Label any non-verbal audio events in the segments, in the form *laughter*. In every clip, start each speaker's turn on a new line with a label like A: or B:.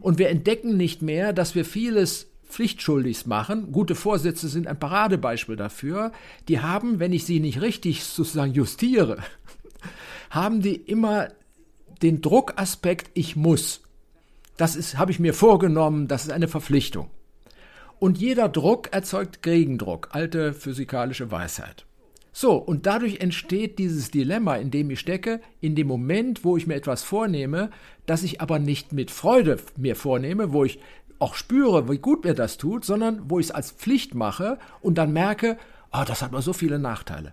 A: Und wir entdecken nicht mehr, dass wir vieles pflichtschuldig machen. Gute Vorsätze sind ein Paradebeispiel dafür. Die haben, wenn ich sie nicht richtig sozusagen justiere, *laughs* haben die immer den Druckaspekt, ich muss. Das ist, habe ich mir vorgenommen, das ist eine Verpflichtung. Und jeder Druck erzeugt Gegendruck, alte physikalische Weisheit. So, und dadurch entsteht dieses Dilemma, in dem ich stecke, in dem Moment, wo ich mir etwas vornehme, das ich aber nicht mit Freude mir vornehme, wo ich auch spüre, wie gut mir das tut, sondern wo ich es als Pflicht mache und dann merke, oh, das hat mal so viele Nachteile.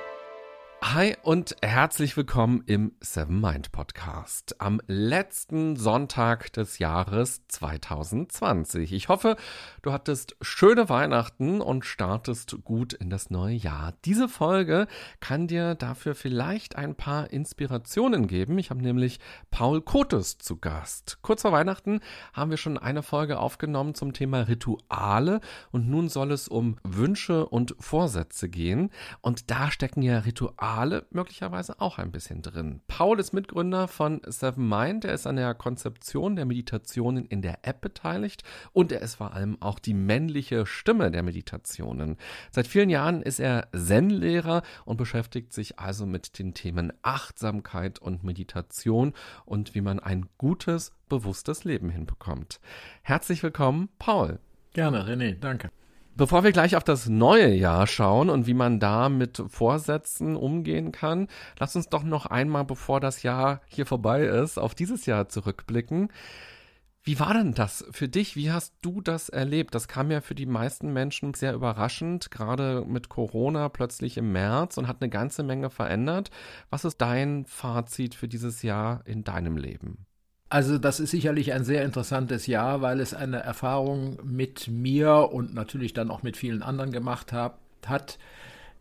B: Hi und herzlich willkommen im Seven Mind Podcast am letzten Sonntag des Jahres 2020. Ich hoffe, du hattest schöne Weihnachten und startest gut in das neue Jahr. Diese Folge kann dir dafür vielleicht ein paar Inspirationen geben. Ich habe nämlich Paul Kotes zu Gast. Kurz vor Weihnachten haben wir schon eine Folge aufgenommen zum Thema Rituale und nun soll es um Wünsche und Vorsätze gehen. Und da stecken ja Rituale Rituale möglicherweise auch ein bisschen drin. Paul ist Mitgründer von Seven Mind. Er ist an der Konzeption der Meditationen in der App beteiligt und er ist vor allem auch die männliche Stimme der Meditationen. Seit vielen Jahren ist er Zen-Lehrer und beschäftigt sich also mit den Themen Achtsamkeit und Meditation und wie man ein gutes, bewusstes Leben hinbekommt. Herzlich willkommen, Paul.
A: Gerne, René, danke.
B: Bevor wir gleich auf das neue Jahr schauen und wie man da mit Vorsätzen umgehen kann, lass uns doch noch einmal, bevor das Jahr hier vorbei ist, auf dieses Jahr zurückblicken. Wie war denn das für dich? Wie hast du das erlebt? Das kam ja für die meisten Menschen sehr überraschend, gerade mit Corona plötzlich im März und hat eine ganze Menge verändert. Was ist dein Fazit für dieses Jahr in deinem Leben?
A: Also das ist sicherlich ein sehr interessantes Jahr, weil es eine Erfahrung mit mir und natürlich dann auch mit vielen anderen gemacht hat, hat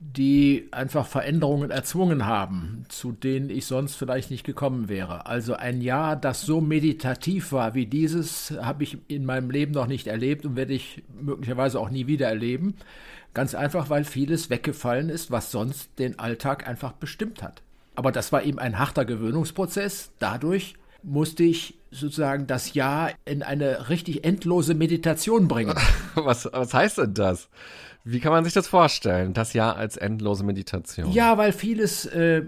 A: die einfach Veränderungen erzwungen haben, zu denen ich sonst vielleicht nicht gekommen wäre. Also ein Jahr, das so meditativ war wie dieses, habe ich in meinem Leben noch nicht erlebt und werde ich möglicherweise auch nie wieder erleben. Ganz einfach, weil vieles weggefallen ist, was sonst den Alltag einfach bestimmt hat. Aber das war eben ein harter Gewöhnungsprozess. Dadurch musste ich sozusagen das Jahr in eine richtig endlose Meditation bringen. *laughs*
B: Was, was heißt denn das? Wie kann man sich das vorstellen, das Jahr als endlose Meditation?
A: Ja, weil vieles äh,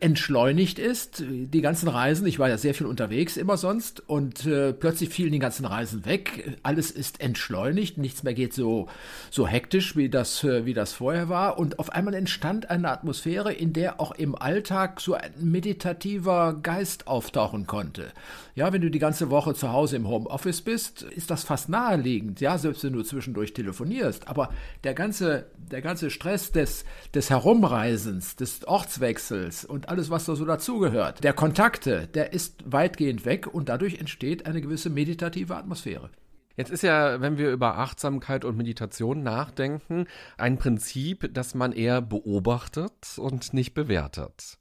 A: entschleunigt ist. Die ganzen Reisen, ich war ja sehr viel unterwegs immer sonst und äh, plötzlich fielen die ganzen Reisen weg. Alles ist entschleunigt, nichts mehr geht so, so hektisch, wie das, äh, wie das vorher war. Und auf einmal entstand eine Atmosphäre, in der auch im Alltag so ein meditativer Geist auftauchen konnte. Ja, wenn du die ganze Woche zu Hause im Homeoffice bist, ist das fast naheliegend, ja, selbst wenn du zwischendurch telefonierst. Aber der ganze, der ganze Stress des, des Herumreisens, des Ortswechsels und alles, was da so dazugehört, der Kontakte, der ist weitgehend weg und dadurch entsteht eine gewisse meditative Atmosphäre.
B: Jetzt ist ja, wenn wir über Achtsamkeit und Meditation nachdenken, ein Prinzip, das man eher beobachtet und nicht bewertet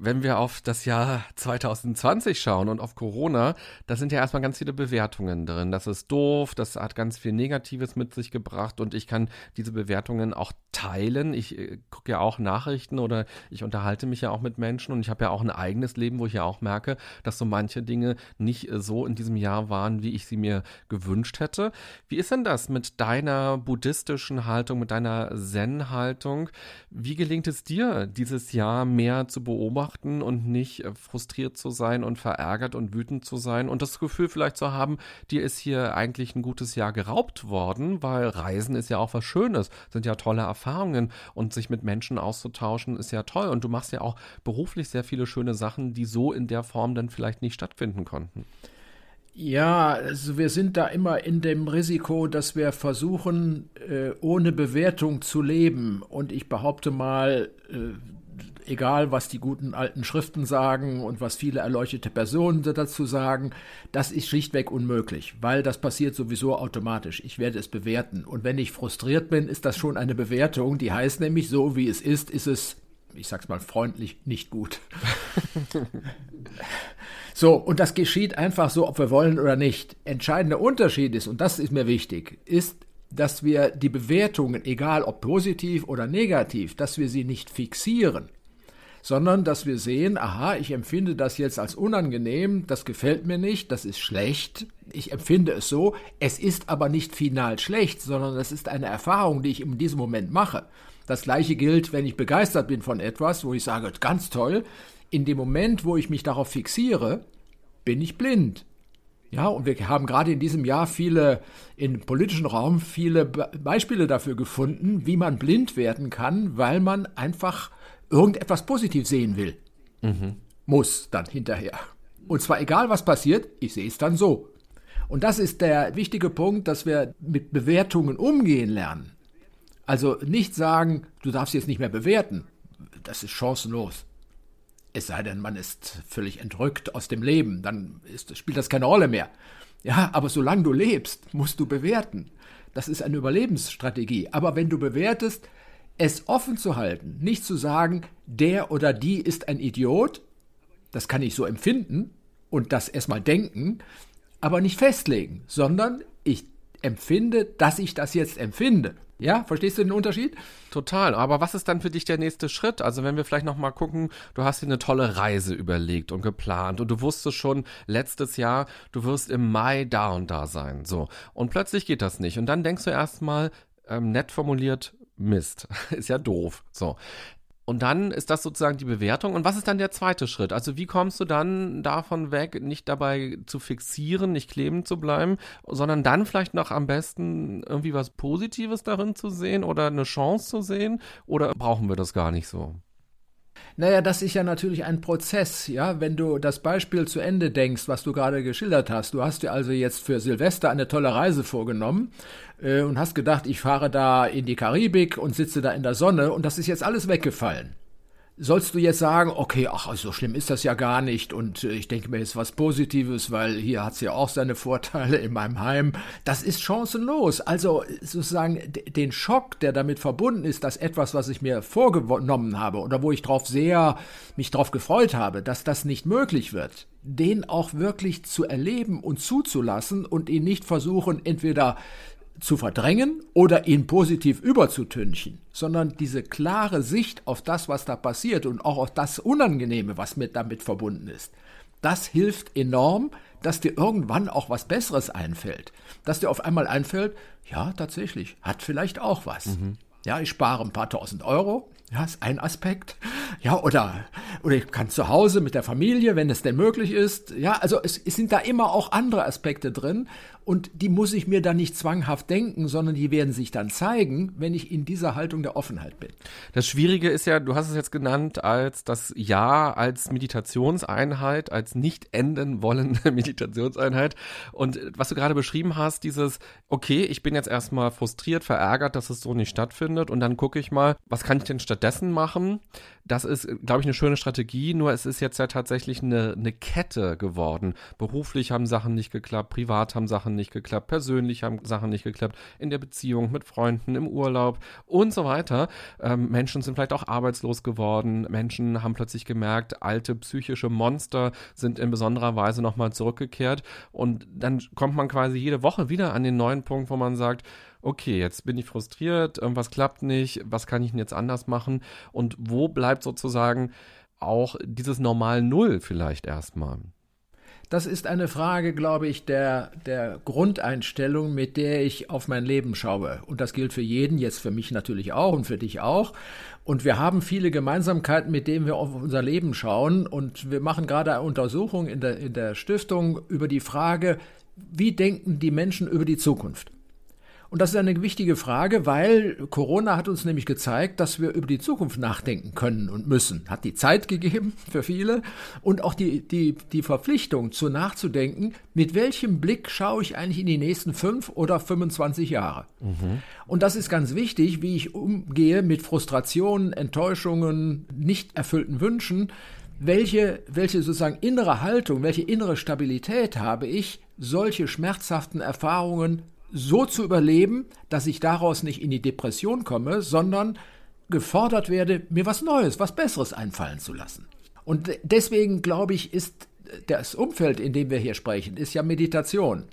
B: wenn wir auf das Jahr 2020 schauen und auf Corona, da sind ja erstmal ganz viele Bewertungen drin. Das ist doof, das hat ganz viel Negatives mit sich gebracht und ich kann diese Bewertungen auch teilen. Ich äh, gucke ja auch Nachrichten oder ich unterhalte mich ja auch mit Menschen und ich habe ja auch ein eigenes Leben, wo ich ja auch merke, dass so manche Dinge nicht äh, so in diesem Jahr waren, wie ich sie mir gewünscht hätte. Wie ist denn das mit deiner buddhistischen Haltung, mit deiner Zen-Haltung? Wie gelingt es dir, dieses Jahr mehr zu beobachten? Beobachten und nicht äh, frustriert zu sein und verärgert und wütend zu sein und das Gefühl vielleicht zu haben, dir ist hier eigentlich ein gutes Jahr geraubt worden, weil Reisen ist ja auch was Schönes, sind ja tolle Erfahrungen und sich mit Menschen auszutauschen ist ja toll und du machst ja auch beruflich sehr viele schöne Sachen, die so in der Form dann vielleicht nicht stattfinden konnten.
A: Ja, also wir sind da immer in dem Risiko, dass wir versuchen, äh, ohne Bewertung zu leben. Und ich behaupte mal, äh, egal was die guten alten Schriften sagen und was viele erleuchtete Personen dazu sagen, das ist schlichtweg unmöglich, weil das passiert sowieso automatisch. Ich werde es bewerten. Und wenn ich frustriert bin, ist das schon eine Bewertung, die heißt nämlich, so wie es ist, ist es, ich sag's mal freundlich, nicht gut. *laughs* so, und das geschieht einfach so, ob wir wollen oder nicht. Entscheidender Unterschied ist, und das ist mir wichtig, ist, dass wir die Bewertungen, egal ob positiv oder negativ, dass wir sie nicht fixieren, sondern dass wir sehen, aha, ich empfinde das jetzt als unangenehm, das gefällt mir nicht, das ist schlecht, ich empfinde es so, es ist aber nicht final schlecht, sondern es ist eine Erfahrung, die ich in diesem Moment mache. Das gleiche gilt, wenn ich begeistert bin von etwas, wo ich sage, ganz toll, in dem Moment, wo ich mich darauf fixiere, bin ich blind. Ja, und wir haben gerade in diesem Jahr viele, im politischen Raum, viele Beispiele dafür gefunden, wie man blind werden kann, weil man einfach irgendetwas positiv sehen will. Mhm. Muss dann hinterher. Und zwar egal, was passiert, ich sehe es dann so. Und das ist der wichtige Punkt, dass wir mit Bewertungen umgehen lernen. Also nicht sagen, du darfst jetzt nicht mehr bewerten. Das ist chancenlos. Es sei denn, man ist völlig entrückt aus dem Leben, dann ist, spielt das keine Rolle mehr. Ja, aber solange du lebst, musst du bewerten. Das ist eine Überlebensstrategie. Aber wenn du bewertest, es offen zu halten, nicht zu sagen, der oder die ist ein Idiot, das kann ich so empfinden und das erstmal denken, aber nicht festlegen, sondern ich empfinde, dass ich das jetzt empfinde. Ja, verstehst du den Unterschied?
B: Total. Aber was ist dann für dich der nächste Schritt? Also wenn wir vielleicht noch mal gucken, du hast dir eine tolle Reise überlegt und geplant und du wusstest schon letztes Jahr, du wirst im Mai da und da sein. So und plötzlich geht das nicht und dann denkst du erstmal ähm, nett formuliert Mist, *laughs* ist ja doof. So. Und dann ist das sozusagen die Bewertung. Und was ist dann der zweite Schritt? Also wie kommst du dann davon weg, nicht dabei zu fixieren, nicht klebend zu bleiben, sondern dann vielleicht noch am besten irgendwie was Positives darin zu sehen oder eine Chance zu sehen? Oder brauchen wir das gar nicht so?
A: Naja, das ist ja natürlich ein Prozess, ja. Wenn du das Beispiel zu Ende denkst, was du gerade geschildert hast, du hast dir also jetzt für Silvester eine tolle Reise vorgenommen äh, und hast gedacht, ich fahre da in die Karibik und sitze da in der Sonne und das ist jetzt alles weggefallen sollst du jetzt sagen, okay, ach, so schlimm ist das ja gar nicht und äh, ich denke mir jetzt was Positives, weil hier hat es ja auch seine *laughs* Vorteile in meinem Heim. Das ist chancenlos. Also sozusagen den Schock, der damit verbunden ist, dass etwas, was ich mir vorgenommen habe oder wo ich drauf sehr mich drauf gefreut habe, dass das nicht möglich wird, den auch wirklich zu erleben und zuzulassen und ihn nicht versuchen, entweder zu verdrängen oder ihn positiv überzutünchen, sondern diese klare Sicht auf das, was da passiert und auch auf das Unangenehme, was mit damit verbunden ist. Das hilft enorm, dass dir irgendwann auch was Besseres einfällt. Dass dir auf einmal einfällt, ja, tatsächlich, hat vielleicht auch was. Mhm. Ja, ich spare ein paar tausend Euro. Ja, ist ein Aspekt. Ja, oder, oder ich kann zu Hause mit der Familie, wenn es denn möglich ist. Ja, also es, es sind da immer auch andere Aspekte drin und die muss ich mir dann nicht zwanghaft denken, sondern die werden sich dann zeigen, wenn ich in dieser Haltung der Offenheit bin.
B: Das Schwierige ist ja, du hast es jetzt genannt als das Ja als Meditationseinheit, als nicht enden wollende *laughs* Meditationseinheit. Und was du gerade beschrieben hast, dieses, okay, ich bin jetzt erstmal frustriert, verärgert, dass es so nicht stattfindet und dann gucke ich mal, was kann ich denn stattdessen machen? Das ist, glaube ich, eine schöne Strategie, nur es ist jetzt ja tatsächlich eine, eine Kette geworden. Beruflich haben Sachen nicht geklappt, privat haben Sachen nicht geklappt, persönlich haben Sachen nicht geklappt, in der Beziehung mit Freunden, im Urlaub und so weiter. Ähm, Menschen sind vielleicht auch arbeitslos geworden. Menschen haben plötzlich gemerkt, alte psychische Monster sind in besonderer Weise nochmal zurückgekehrt. Und dann kommt man quasi jede Woche wieder an den neuen Punkt, wo man sagt, okay, jetzt bin ich frustriert, irgendwas klappt nicht, was kann ich denn jetzt anders machen? Und wo bleibt sozusagen auch dieses Normal Null vielleicht erstmal?
A: Das ist eine Frage, glaube ich, der, der Grundeinstellung, mit der ich auf mein Leben schaue. Und das gilt für jeden, jetzt für mich natürlich auch und für dich auch. Und wir haben viele Gemeinsamkeiten, mit denen wir auf unser Leben schauen. Und wir machen gerade eine Untersuchung in der, in der Stiftung über die Frage, wie denken die Menschen über die Zukunft? Und das ist eine wichtige Frage, weil Corona hat uns nämlich gezeigt, dass wir über die Zukunft nachdenken können und müssen. Hat die Zeit gegeben *laughs* für viele und auch die, die, die Verpflichtung, zu nachzudenken, mit welchem Blick schaue ich eigentlich in die nächsten fünf oder 25 Jahre. Mhm. Und das ist ganz wichtig, wie ich umgehe mit Frustrationen, Enttäuschungen, nicht erfüllten Wünschen. Welche, welche sozusagen innere Haltung, welche innere Stabilität habe ich, solche schmerzhaften Erfahrungen so zu überleben, dass ich daraus nicht in die Depression komme, sondern gefordert werde, mir was Neues, was Besseres einfallen zu lassen. Und deswegen glaube ich, ist das Umfeld, in dem wir hier sprechen, ist ja Meditation.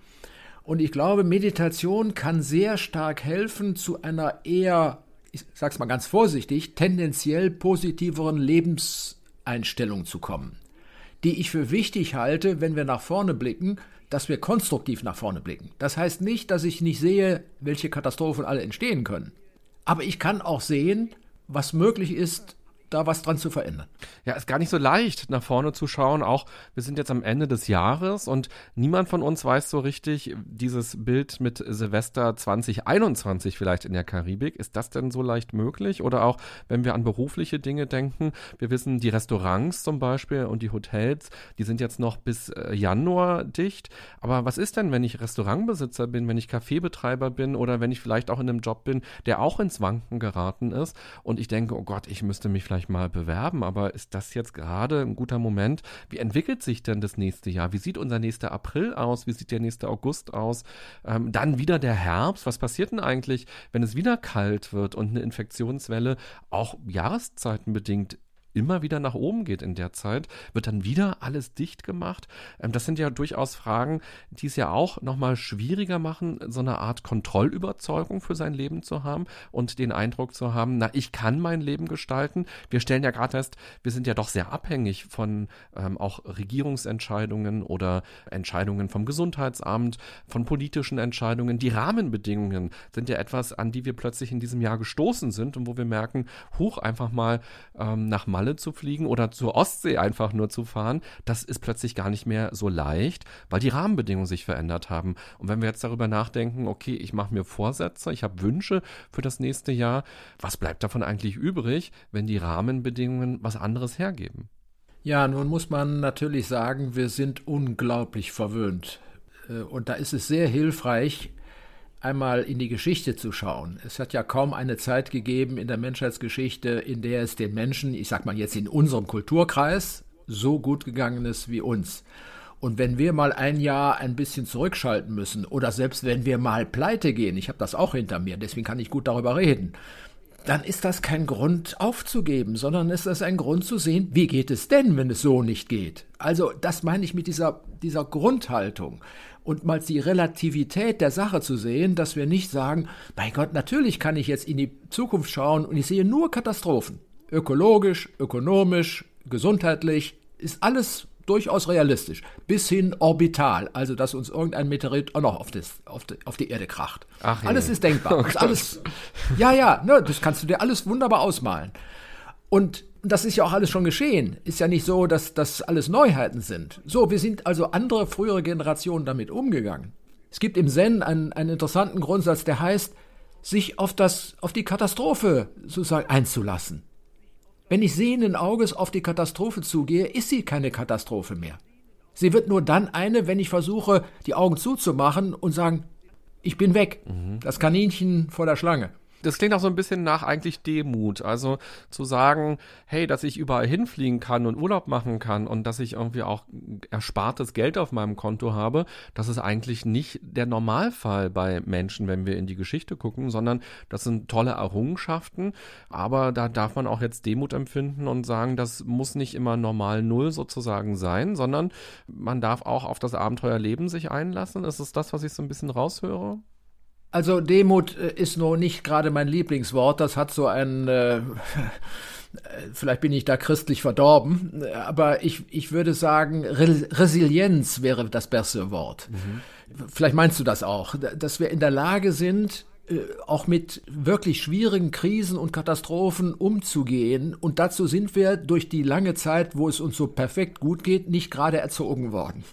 A: Und ich glaube, Meditation kann sehr stark helfen zu einer eher, ich sag's mal ganz vorsichtig, tendenziell positiveren Lebenseinstellung zu kommen, die ich für wichtig halte, wenn wir nach vorne blicken, dass wir konstruktiv nach vorne blicken. Das heißt nicht, dass ich nicht sehe, welche Katastrophen alle entstehen können. Aber ich kann auch sehen, was möglich ist, da was dran zu verändern.
B: Ja, ist gar nicht so leicht, nach vorne zu schauen. Auch wir sind jetzt am Ende des Jahres und niemand von uns weiß so richtig, dieses Bild mit Silvester 2021 vielleicht in der Karibik, ist das denn so leicht möglich? Oder auch, wenn wir an berufliche Dinge denken, wir wissen, die Restaurants zum Beispiel und die Hotels, die sind jetzt noch bis äh, Januar dicht. Aber was ist denn, wenn ich Restaurantbesitzer bin, wenn ich Kaffeebetreiber bin oder wenn ich vielleicht auch in einem Job bin, der auch ins Wanken geraten ist und ich denke, oh Gott, ich müsste mich vielleicht mal bewerben, aber ist das jetzt gerade ein guter Moment? Wie entwickelt sich denn das nächste Jahr? Wie sieht unser nächster April aus? Wie sieht der nächste August aus? Ähm, dann wieder der Herbst. Was passiert denn eigentlich, wenn es wieder kalt wird und eine Infektionswelle auch jahreszeitenbedingt immer wieder nach oben geht in der Zeit, wird dann wieder alles dicht gemacht. Ähm, das sind ja durchaus Fragen, die es ja auch nochmal schwieriger machen, so eine Art Kontrollüberzeugung für sein Leben zu haben und den Eindruck zu haben, na, ich kann mein Leben gestalten. Wir stellen ja gerade fest, wir sind ja doch sehr abhängig von ähm, auch Regierungsentscheidungen oder Entscheidungen vom Gesundheitsamt, von politischen Entscheidungen. Die Rahmenbedingungen sind ja etwas, an die wir plötzlich in diesem Jahr gestoßen sind und wo wir merken, hoch einfach mal ähm, nach Malle Malle zu fliegen oder zur Ostsee einfach nur zu fahren, das ist plötzlich gar nicht mehr so leicht, weil die Rahmenbedingungen sich verändert haben. Und wenn wir jetzt darüber nachdenken, okay, ich mache mir Vorsätze, ich habe Wünsche für das nächste Jahr, was bleibt davon eigentlich übrig, wenn die Rahmenbedingungen was anderes hergeben?
A: Ja, nun muss man natürlich sagen, wir sind unglaublich verwöhnt. Äh, und da ist es sehr hilfreich, einmal in die Geschichte zu schauen. Es hat ja kaum eine Zeit gegeben in der Menschheitsgeschichte, in der es den Menschen, ich sag mal jetzt in unserem Kulturkreis, so gut gegangen ist wie uns. Und wenn wir mal ein Jahr ein bisschen zurückschalten müssen oder selbst wenn wir mal pleite gehen, ich habe das auch hinter mir, deswegen kann ich gut darüber reden, dann ist das kein Grund aufzugeben, sondern ist das ein Grund zu sehen, wie geht es denn, wenn es so nicht geht. Also das meine ich mit dieser, dieser Grundhaltung und mal die Relativität der Sache zu sehen, dass wir nicht sagen, mein Gott, natürlich kann ich jetzt in die Zukunft schauen und ich sehe nur Katastrophen. Ökologisch, ökonomisch, gesundheitlich, ist alles durchaus realistisch. Bis hin orbital, also dass uns irgendein Meteorit auch noch auf, das, auf, die, auf die Erde kracht. Ach, alles ist denkbar. *laughs* Oh alles, ja, ja, ne, das kannst du dir alles wunderbar ausmalen. Und das ist ja auch alles schon geschehen. Ist ja nicht so, dass das alles Neuheiten sind. So, wir sind also andere frühere Generationen damit umgegangen. Es gibt im Zen einen, einen interessanten Grundsatz, der heißt, sich auf, das, auf die Katastrophe sozusagen einzulassen. Wenn ich sehenden Auges auf die Katastrophe zugehe, ist sie keine Katastrophe mehr. Sie wird nur dann eine, wenn ich versuche, die Augen zuzumachen und sagen, ich bin weg. Mhm. Das Kaninchen vor der Schlange
B: das klingt auch so ein bisschen nach eigentlich Demut. Also zu sagen, hey, dass ich überall hinfliegen kann und Urlaub machen kann und dass ich irgendwie auch erspartes Geld auf meinem Konto habe, das ist eigentlich nicht der Normalfall bei Menschen, wenn wir in die Geschichte gucken, sondern das sind tolle Errungenschaften. Aber da darf man auch jetzt Demut empfinden und sagen, das muss nicht immer normal Null sozusagen sein, sondern man darf auch auf das Abenteuerleben sich einlassen. Ist es das, was ich so ein bisschen raushöre?
A: Also Demut äh, ist nur nicht gerade mein Lieblingswort. Das hat so ein, äh, *laughs* vielleicht bin ich da christlich verdorben, aber ich, ich würde sagen, Re Resilienz wäre das beste Wort. Mhm. Vielleicht meinst du das auch, dass wir in der Lage sind, äh, auch mit wirklich schwierigen Krisen und Katastrophen umzugehen. Und dazu sind wir durch die lange Zeit, wo es uns so perfekt gut geht, nicht gerade erzogen worden.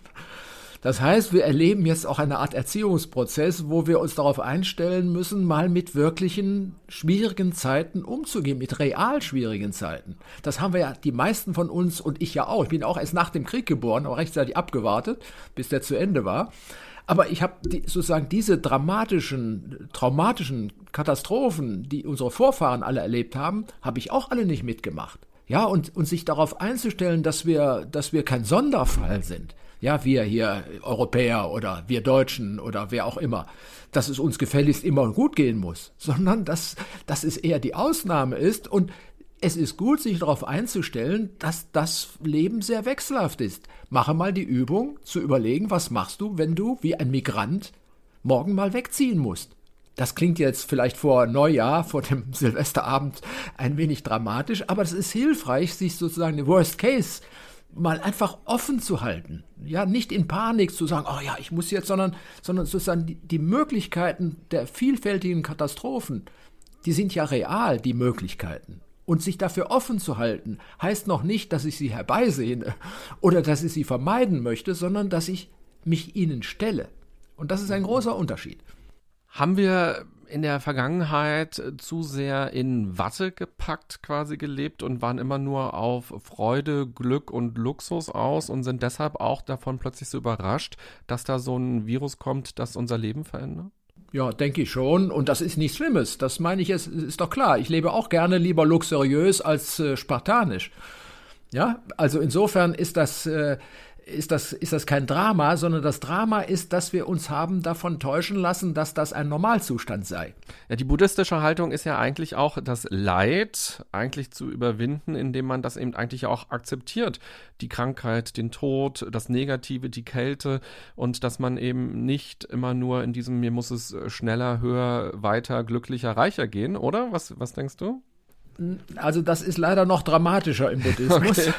A: Das heißt, wir erleben jetzt auch eine Art Erziehungsprozess, wo wir uns darauf einstellen müssen, mal mit wirklichen schwierigen Zeiten umzugehen, mit real schwierigen Zeiten. Das haben wir ja die meisten von uns und ich ja auch. Ich bin auch erst nach dem Krieg geboren, aber rechtzeitig abgewartet, bis der zu Ende war. Aber ich habe die, sozusagen diese dramatischen, traumatischen Katastrophen, die unsere Vorfahren alle erlebt haben, habe ich auch alle nicht mitgemacht. Ja, und, und sich darauf einzustellen, dass wir, dass wir kein Sonderfall sind, ja, wir hier Europäer oder wir Deutschen oder wer auch immer, dass es uns gefälligst immer gut gehen muss, *laughs* sondern dass, dass es eher die Ausnahme ist und es ist gut, sich darauf einzustellen, dass das Leben sehr wechselhaft ist. Mache mal die Übung zu überlegen, was machst du, wenn du wie ein Migrant morgen mal wegziehen musst. Das klingt jetzt vielleicht vor Neujahr, vor dem *laughs* Silvesterabend ein wenig dramatisch, aber es ist hilfreich, sich sozusagen den Worst Case mal einfach offen zu halten. Ja, nicht in Panik zu sagen, oh ja, ich muss jetzt, sondern, sondern sozusagen die, die Möglichkeiten der vielfältigen Katastrophen, die sind ja real, die Möglichkeiten. Und sich dafür offen zu halten, heißt noch nicht, dass ich sie herbeisehne oder dass ich sie vermeiden möchte, sondern dass ich mich ihnen stelle. Und das ist ein großer Unterschied.
B: Haben wir in der Vergangenheit zu sehr in Watte gepackt quasi gelebt und waren immer nur auf Freude, Glück und Luxus aus und sind deshalb auch davon plötzlich so überrascht, dass da so ein Virus kommt, das unser Leben verändert?
A: Ja, denke ich schon. Und das ist nichts Schlimmes. Das meine ich, es ist doch klar. Ich lebe auch gerne lieber luxuriös als äh, spartanisch. Ja, also insofern ist das, äh, ist das, ist das kein Drama, sondern das Drama ist, dass wir uns haben davon täuschen lassen, dass das ein Normalzustand sei.
B: Ja, die buddhistische Haltung ist ja eigentlich auch das Leid eigentlich zu überwinden, indem man das eben eigentlich auch akzeptiert. Die Krankheit, den Tod, das Negative, die Kälte und dass man eben nicht immer nur in diesem, mir muss es schneller, höher, weiter, glücklicher, reicher gehen, oder? Was, was denkst du?
A: Also das ist leider noch dramatischer im Buddhismus, *laughs* okay.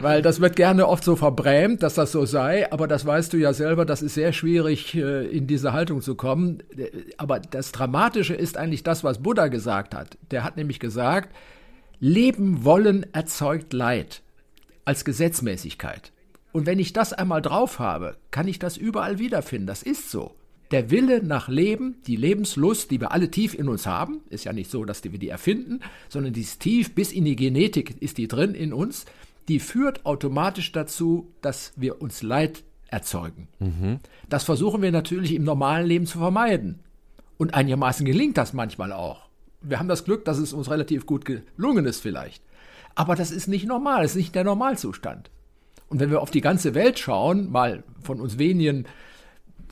A: weil das wird gerne oft so verbrämt, dass das so sei, aber das weißt du ja selber, das ist sehr schwierig, äh, in diese Haltung zu kommen. Aber das Dramatische ist eigentlich das, was Buddha gesagt hat. Der hat nämlich gesagt, Leben wollen erzeugt Leid als Gesetzmäßigkeit. Und wenn ich das einmal drauf habe, kann ich das überall wiederfinden. Das ist so der Wille nach Leben, die Lebenslust, die wir alle tief in uns haben, ist ja nicht so, dass wir die erfinden, sondern die ist tief bis in die Genetik ist die drin in uns, die führt automatisch dazu, dass wir uns Leid erzeugen. Mhm. Das versuchen wir natürlich im normalen Leben zu vermeiden. Und einigermaßen gelingt das manchmal auch. Wir haben das Glück, dass es uns relativ gut gelungen ist vielleicht. Aber das ist nicht normal, das ist nicht der Normalzustand. Und wenn wir auf die ganze Welt schauen, mal von uns wenigen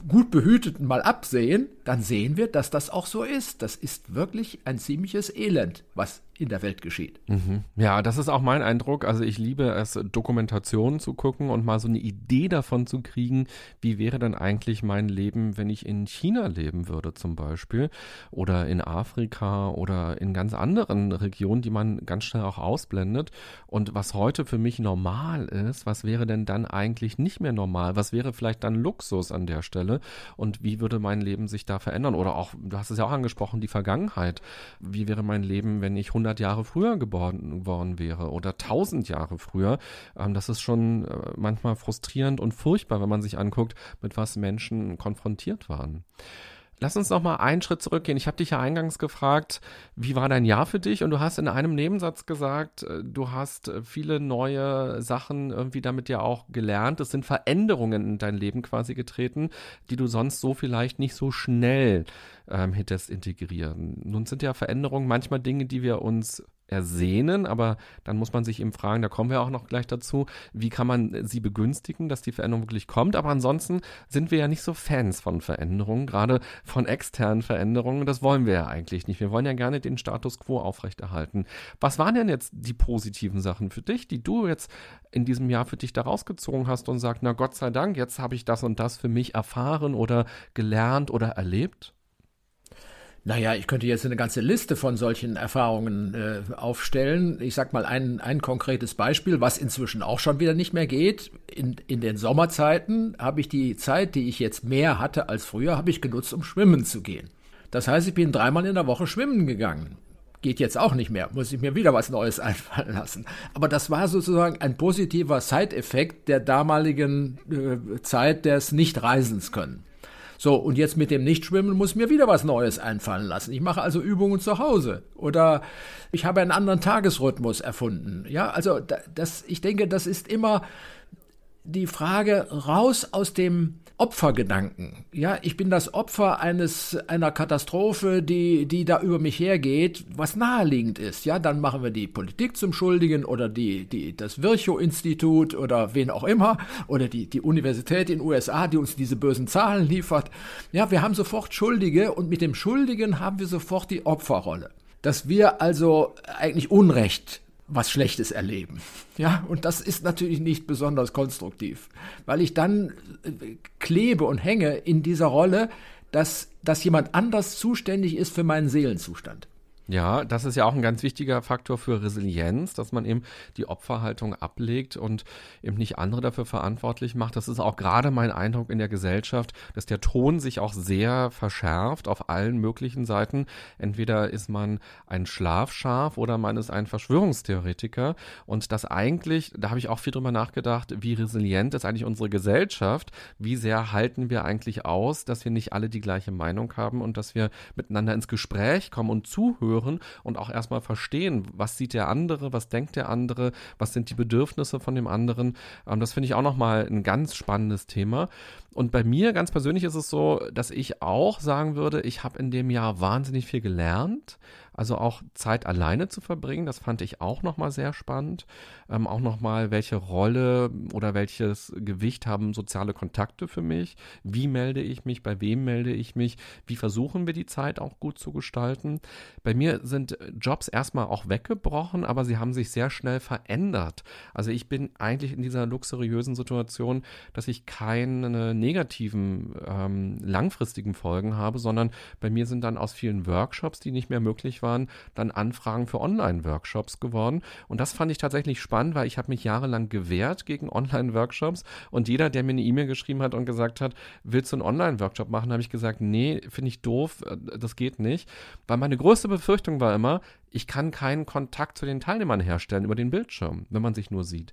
A: gut behüteten mal absehen, dann sehen wir, dass das auch so ist. Das ist wirklich ein ziemliches Elend, was in der Welt geschieht.
B: Mhm. Ja, das ist auch mein Eindruck. Also ich liebe es, Dokumentationen zu gucken und mal so eine Idee davon zu kriegen, wie wäre denn eigentlich mein Leben, wenn ich in China leben würde zum Beispiel oder in Afrika oder in ganz anderen Regionen, die man ganz schnell auch ausblendet. Und was heute für mich normal ist, was wäre denn dann eigentlich nicht mehr normal? Was wäre vielleicht dann Luxus an der Stelle? Und wie würde mein Leben sich da verändern? Oder auch, du hast es ja auch angesprochen, die Vergangenheit. Wie wäre mein Leben, wenn ich 100 100 Jahre früher geboren worden wäre oder 1000 Jahre früher. Ähm, das ist schon äh, manchmal frustrierend und furchtbar, wenn man sich anguckt, mit was Menschen konfrontiert waren. Lass uns noch mal einen Schritt zurückgehen. Ich habe dich ja eingangs gefragt, wie war dein Jahr für dich? Und du hast in einem Nebensatz gesagt, äh, du hast äh, viele neue Sachen irgendwie damit ja auch gelernt. Es sind Veränderungen in dein Leben quasi getreten, die du sonst so vielleicht nicht so schnell ähm, hättest integrieren. Nun sind ja Veränderungen manchmal Dinge, die wir uns ersehnen, aber dann muss man sich eben fragen, da kommen wir auch noch gleich dazu, wie kann man sie begünstigen, dass die Veränderung wirklich kommt. Aber ansonsten sind wir ja nicht so Fans von Veränderungen, gerade von externen Veränderungen. Das wollen wir ja eigentlich nicht. Wir wollen ja gerne den Status quo aufrechterhalten. Was waren denn jetzt die positiven Sachen für dich, die du jetzt in diesem Jahr für dich da rausgezogen hast und sagst, na Gott sei Dank, jetzt habe ich das und das für mich erfahren oder gelernt oder erlebt?
A: Naja, ich könnte jetzt eine ganze Liste von solchen Erfahrungen äh, aufstellen. Ich sag mal ein, ein konkretes Beispiel, was inzwischen auch schon wieder nicht mehr geht. In, in den Sommerzeiten habe ich die Zeit, die ich jetzt mehr hatte als früher, habe ich genutzt, um schwimmen zu gehen. Das heißt, ich bin dreimal in der Woche schwimmen gegangen. geht jetzt auch nicht mehr, muss ich mir wieder was Neues *laughs* einfallen lassen. Aber das war sozusagen ein positiver Side-Effekt der damaligen äh, Zeit des Nicht-Reisens können. So, und jetzt mit dem Nichtschwimmen muss mir wieder was Neues einfallen lassen. Ich mache also Übungen zu Hause oder ich habe einen anderen Tagesrhythmus erfunden. Ja, also das, ich denke, das ist immer die Frage raus aus dem Opfergedanken. Ja, ich bin das Opfer eines einer Katastrophe, die die da über mich hergeht, was naheliegend ist. Ja, dann machen wir die Politik zum Schuldigen oder die die das Virchow Institut oder wen auch immer oder die die Universität in den USA, die uns diese bösen Zahlen liefert. Ja, wir haben sofort Schuldige und mit dem Schuldigen haben wir sofort die Opferrolle. Dass wir also eigentlich Unrecht was Schlechtes erleben. Ja, und das ist natürlich nicht besonders konstruktiv, weil ich dann äh, klebe und hänge in dieser Rolle, dass, dass jemand anders zuständig ist für meinen Seelenzustand.
B: Ja, das ist ja auch ein ganz wichtiger Faktor für Resilienz, dass man eben die Opferhaltung ablegt und eben nicht andere dafür verantwortlich macht. Das ist auch gerade mein Eindruck in der Gesellschaft, dass der Ton sich auch sehr verschärft auf allen möglichen Seiten. Entweder ist man ein Schlafschaf oder man ist ein Verschwörungstheoretiker. Und das eigentlich, da habe ich auch viel drüber nachgedacht, wie resilient ist eigentlich unsere Gesellschaft? Wie sehr halten wir eigentlich aus, dass wir nicht alle die gleiche Meinung haben und dass wir miteinander ins Gespräch kommen und zuhören? Hören und auch erstmal verstehen, was sieht der andere, was denkt der andere, was sind die Bedürfnisse von dem anderen. Ähm, das finde ich auch nochmal ein ganz spannendes Thema. Und bei mir ganz persönlich ist es so, dass ich auch sagen würde, ich habe in dem Jahr wahnsinnig viel gelernt. Also auch Zeit alleine zu verbringen, das fand ich auch nochmal sehr spannend. Ähm, auch nochmal, welche Rolle oder welches Gewicht haben soziale Kontakte für mich? Wie melde ich mich? Bei wem melde ich mich? Wie versuchen wir die Zeit auch gut zu gestalten? Bei mir sind Jobs erstmal auch weggebrochen, aber sie haben sich sehr schnell verändert. Also ich bin eigentlich in dieser luxuriösen Situation, dass ich keine negativen ähm, langfristigen Folgen habe, sondern bei mir sind dann aus vielen Workshops, die nicht mehr möglich waren, waren dann Anfragen für Online-Workshops geworden. Und das fand ich tatsächlich spannend, weil ich habe mich jahrelang gewehrt gegen Online-Workshops und jeder, der mir eine E-Mail geschrieben hat und gesagt hat, willst du einen Online-Workshop machen, habe ich gesagt, nee, finde ich doof, äh, das geht nicht. Weil meine größte Befürchtung war immer, ich kann keinen Kontakt zu den Teilnehmern herstellen über den Bildschirm, wenn man sich nur sieht.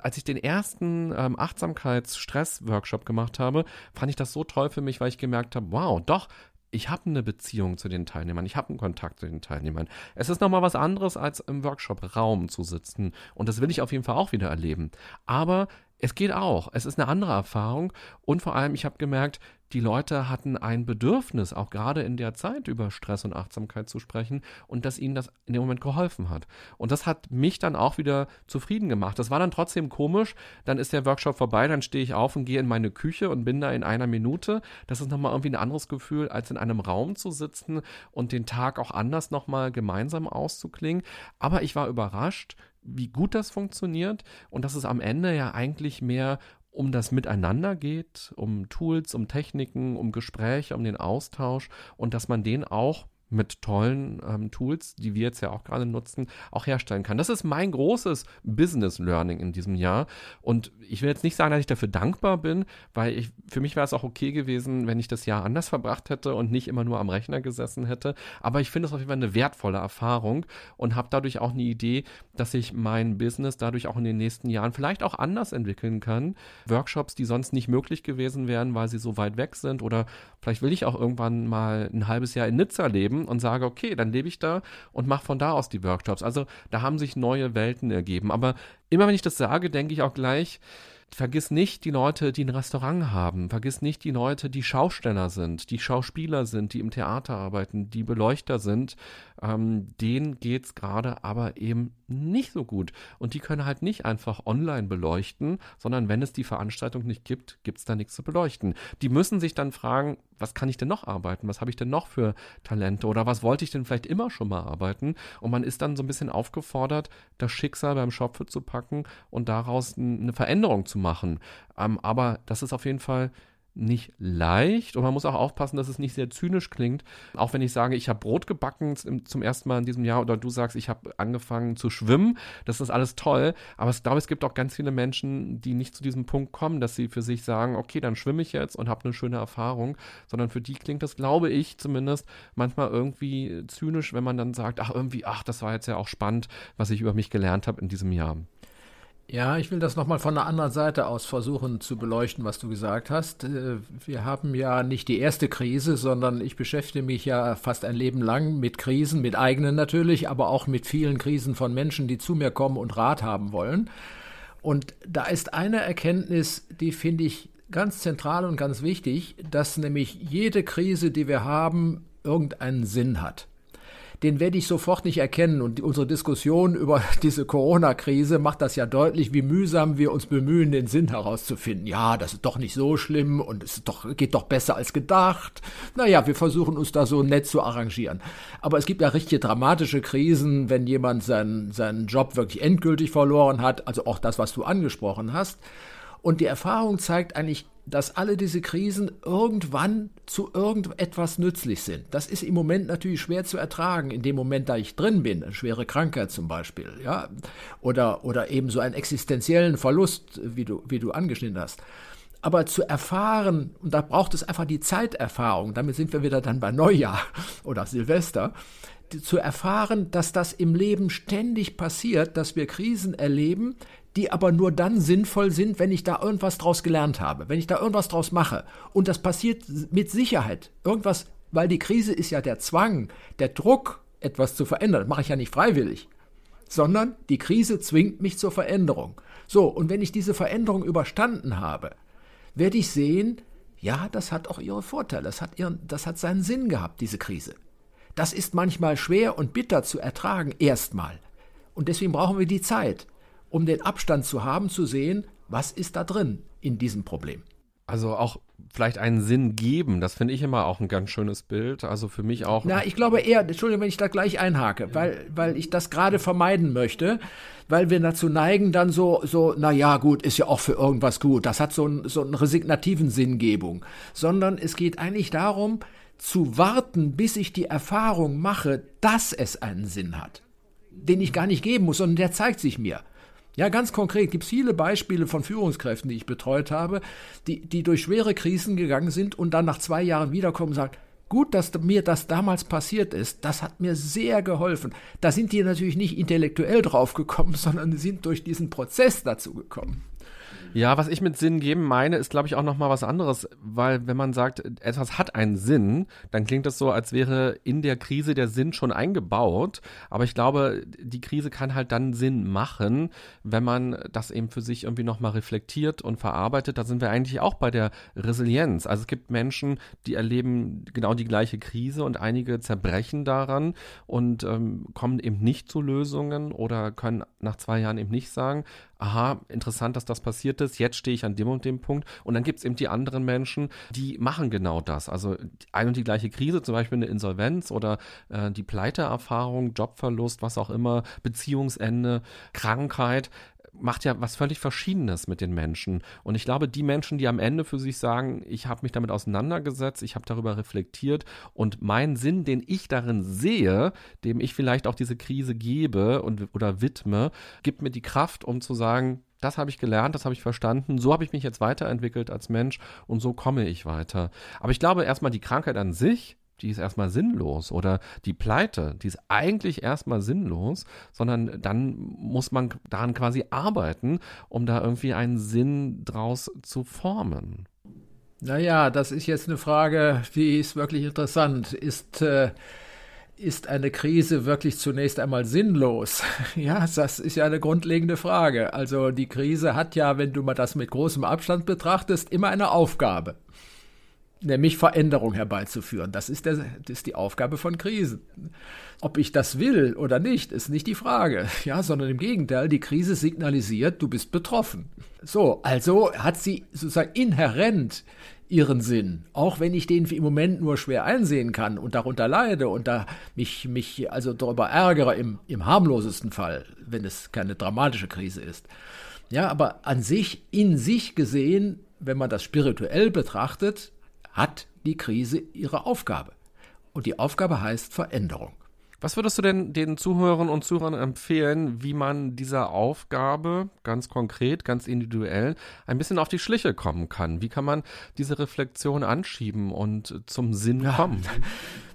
B: Als ich den ersten ähm, Achtsamkeits-Stress-Workshop gemacht habe, fand ich das so toll für mich, weil ich gemerkt habe, wow, doch, ich habe eine Beziehung zu den Teilnehmern, ich habe einen Kontakt zu den Teilnehmern. Es ist nochmal was anderes, als im Workshop-Raum zu sitzen. Und das will ich auf jeden Fall auch wieder erleben. Aber es geht auch. Es ist eine andere Erfahrung. Und vor allem, ich habe gemerkt, die Leute hatten ein Bedürfnis, auch gerade in der Zeit über Stress und Achtsamkeit zu sprechen und dass ihnen das in dem Moment geholfen hat. Und das hat mich dann auch wieder zufrieden gemacht. Das war dann trotzdem komisch. Dann ist der Workshop vorbei, dann stehe ich auf und gehe in meine Küche und bin da in einer Minute. Das ist nochmal irgendwie ein anderes Gefühl, als in einem Raum zu sitzen und den Tag auch anders nochmal gemeinsam auszuklingen. Aber ich war überrascht, wie gut das funktioniert und dass es am Ende ja eigentlich mehr um das Miteinander geht, um Tools, um Techniken, um Gespräche, um den Austausch und dass man den auch mit tollen ähm, Tools, die wir jetzt ja auch gerade nutzen, auch herstellen kann. Das ist mein großes Business Learning in diesem Jahr. Und ich will jetzt nicht sagen, dass ich dafür dankbar bin, weil ich, für mich wäre es auch okay gewesen, wenn ich das Jahr anders verbracht hätte und nicht immer nur am Rechner gesessen hätte. Aber ich finde es auf jeden Fall eine wertvolle Erfahrung und habe dadurch auch eine Idee, dass ich mein Business dadurch auch in den nächsten Jahren vielleicht auch anders entwickeln kann. Workshops, die sonst nicht möglich gewesen wären, weil sie so weit weg sind oder vielleicht will ich auch irgendwann mal ein halbes Jahr in Nizza leben leben und sage, okay, dann lebe ich da und mache von da aus die Workshops. Also da haben sich neue Welten ergeben. Aber immer wenn ich das sage, denke ich auch gleich, Vergiss nicht die Leute, die ein Restaurant haben. Vergiss nicht die Leute, die Schausteller sind, die Schauspieler sind, die im Theater arbeiten, die Beleuchter sind. Ähm, denen geht's gerade aber eben nicht so gut. Und die können halt nicht einfach online beleuchten, sondern wenn es die Veranstaltung nicht gibt, gibt's da nichts zu beleuchten. Die müssen sich dann fragen, was kann ich denn noch arbeiten? Was habe ich denn noch für Talente? Oder was wollte ich denn vielleicht immer schon mal arbeiten? Und man ist dann so ein bisschen aufgefordert, das Schicksal beim Schopfe zu packen und daraus eine Veränderung zu machen. Ähm, aber das ist auf jeden Fall nicht leicht und man muss auch aufpassen, dass es nicht sehr zynisch klingt. Auch wenn ich sage, ich habe Brot gebacken zum ersten Mal in diesem Jahr oder du sagst, ich habe angefangen zu schwimmen, das ist alles toll. Aber ich glaube, es gibt auch ganz viele Menschen, die nicht zu diesem Punkt kommen, dass sie für sich sagen, okay, dann schwimme ich jetzt und habe eine schöne Erfahrung, sondern für die klingt das, glaube ich zumindest, manchmal irgendwie zynisch, wenn man dann sagt, ach irgendwie, ach, das war jetzt ja auch spannend, was ich über mich gelernt habe in diesem Jahr.
A: Ja, ich will das nochmal von der anderen Seite aus versuchen zu beleuchten, was du gesagt hast. Äh, wir haben ja nicht die erste Krise, sondern ich beschäftige mich ja fast ein Leben lang mit Krisen, mit eigenen natürlich, aber auch mit vielen Krisen von Menschen, die zu mir kommen und Rat haben wollen. Und da ist eine Erkenntnis, die finde ich ganz zentral und ganz wichtig, dass nämlich jede Krise, die wir haben, irgendeinen Sinn hat den werde ich sofort nicht erkennen. Und unsere Diskussion über *laughs* diese Corona-Krise macht das ja deutlich, wie mühsam wir uns bemühen, den Sinn herauszufinden. Ja, das ist doch nicht so schlimm und es doch, geht doch besser als gedacht. Naja, wir versuchen uns da so nett zu arrangieren. Aber es gibt ja richtige dramatische Krisen, wenn jemand seinen, seinen Job wirklich endgültig verloren hat. Also auch das, was du angesprochen hast. Und die Erfahrung zeigt eigentlich, dass alle diese Krisen irgendwann zu irgendetwas nützlich sind. Das ist im Moment natürlich schwer zu ertragen, in dem Moment, da ich drin bin, eine schwere Krankheit zum Beispiel, ja, oder, oder eben so einen existenziellen Verlust, wie du, wie du angeschnitten hast. Aber zu erfahren, und da braucht es einfach die Zeiterfahrung, damit sind wir wieder dann bei Neujahr *laughs* oder Silvester, zu erfahren, dass das im Leben ständig passiert, dass wir Krisen erleben, die aber nur dann sinnvoll sind, wenn ich da irgendwas draus gelernt habe, wenn ich da irgendwas draus mache. Und das passiert mit Sicherheit. Irgendwas, weil die Krise ist ja der Zwang, der Druck, etwas zu verändern. Das mache ich ja nicht freiwillig, sondern die Krise zwingt mich zur Veränderung. So, und wenn ich diese Veränderung überstanden habe, werde ich sehen, ja, das hat auch ihre Vorteile, das hat, ihren, das hat seinen Sinn gehabt, diese Krise. Das ist manchmal schwer und bitter zu ertragen, erstmal. Und deswegen brauchen wir die Zeit um den Abstand zu haben, zu sehen, was ist da drin in diesem Problem.
B: Also auch vielleicht einen Sinn geben, das finde ich immer auch ein ganz schönes Bild. Also für mich auch.
A: Na, ich glaube eher, Entschuldigung, wenn ich da gleich einhake, weil, weil ich das gerade vermeiden möchte, weil wir dazu neigen, dann so, so, na ja, gut, ist ja auch für irgendwas gut. Das hat so, ein, so einen resignativen Sinngebung. Sondern es geht eigentlich darum, zu warten, bis ich die Erfahrung mache, dass es einen Sinn hat. Den ich gar nicht geben muss, sondern der zeigt sich mir. Ja, ganz konkret gibt es viele Beispiele von Führungskräften, die ich betreut habe, die, die durch schwere Krisen gegangen sind und dann nach zwei Jahren wiederkommen und sagen, gut, dass mir das damals passiert ist, das hat mir sehr geholfen. Da sind die natürlich nicht intellektuell drauf gekommen, *laughs* sondern sind durch diesen Prozess dazu gekommen.
B: Ja, was ich mit Sinn geben meine, ist, glaube ich, auch nochmal was anderes, weil wenn man sagt, etwas hat einen Sinn, dann klingt das so, als wäre in der Krise der Sinn schon eingebaut. Aber ich glaube, die Krise kann halt dann Sinn machen, wenn man das eben für sich irgendwie nochmal reflektiert und verarbeitet. Da sind wir eigentlich auch bei der Resilienz. Also es gibt Menschen, die erleben genau die gleiche Krise und einige zerbrechen daran und ähm, kommen eben nicht zu Lösungen oder können nach zwei Jahren eben nicht sagen, aha, interessant, dass das passiert ist, jetzt stehe ich an dem und dem Punkt. Und dann gibt es eben die anderen Menschen, die machen genau das. Also ein und die gleiche Krise, zum Beispiel eine Insolvenz oder äh, die Pleiteerfahrung, Jobverlust, was auch immer, Beziehungsende, Krankheit, macht ja was völlig Verschiedenes mit den Menschen. Und ich glaube, die Menschen, die am Ende für sich sagen, ich habe mich damit auseinandergesetzt, ich habe darüber reflektiert und mein Sinn, den ich darin sehe, dem ich vielleicht auch diese Krise gebe und oder widme, gibt mir die Kraft, um zu sagen, das habe ich gelernt, das habe ich verstanden, so habe ich mich jetzt weiterentwickelt als Mensch und so komme ich weiter. Aber ich glaube erstmal die Krankheit an sich die ist erstmal sinnlos oder die Pleite, die ist eigentlich erstmal sinnlos, sondern dann muss man daran quasi arbeiten, um da irgendwie einen Sinn draus zu formen.
A: Naja, das ist jetzt eine Frage, die ist wirklich interessant. Ist, äh, ist eine Krise wirklich zunächst einmal sinnlos? *laughs* Ja, das ist ja eine grundlegende Frage. Also die Krise hat ja, wenn du mal das mit großem Abstand betrachtest, immer eine Aufgabe nämlich Veränderung herbeizuführen. Das ist, der, das ist die Aufgabe von Krisen. Ob ich das will oder nicht, ist nicht die Frage, *laughs* ja, sondern im Gegenteil, die Krise signalisiert, du bist betroffen. So, also hat sie sozusagen inhärent ihren Sinn, auch wenn ich den im Moment nur schwer einsehen kann und darunter leide und da mich, mich also darüber ärgere im, im harmlosesten Fall, wenn es keine dramatische Krise ist. Ja, aber an sich, in sich gesehen, wenn man das spirituell betrachtet, hat die Krise ihre Aufgabe. Und die Aufgabe heißt Veränderung.
B: Was würdest du denn den Zuhörern und Zuhörern empfehlen, wie man dieser Aufgabe ganz konkret, ganz individuell ein bisschen auf die Schliche kommen kann? Wie kann man diese Reflexion anschieben und zum Sinn ja, kommen?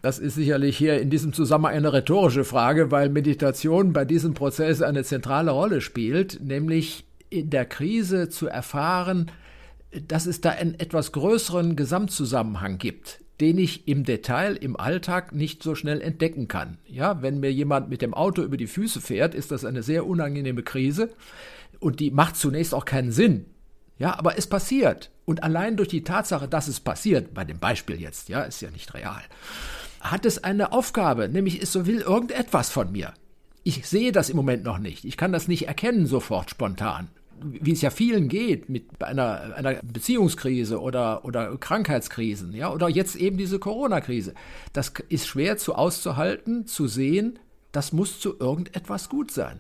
A: Das ist sicherlich hier in diesem Zusammenhang eine rhetorische Frage, weil Meditation bei diesem Prozess eine zentrale Rolle spielt, nämlich in der Krise zu erfahren, dass es da einen etwas größeren Gesamtzusammenhang gibt den ich im Detail im Alltag nicht so schnell entdecken kann. Ja, wenn mir jemand mit dem Auto über die Füße fährt, ist das eine sehr unangenehme Krise und die macht zunächst auch keinen Sinn. Ja, aber es passiert. Und allein durch die Tatsache, dass es passiert, bei dem Beispiel jetzt, ja, ist ja nicht real, hat es eine Aufgabe, nämlich es so will irgendetwas von mir. Ich sehe das im Moment noch nicht. Ich kann das nicht erkennen sofort spontan wie es ja vielen geht mit einer, einer Beziehungskrise oder, oder Krankheitskrisen, ja, oder jetzt eben diese Corona-Krise. Das ist schwer zu auszuhalten, zu sehen, das muss zu irgendetwas gut sein.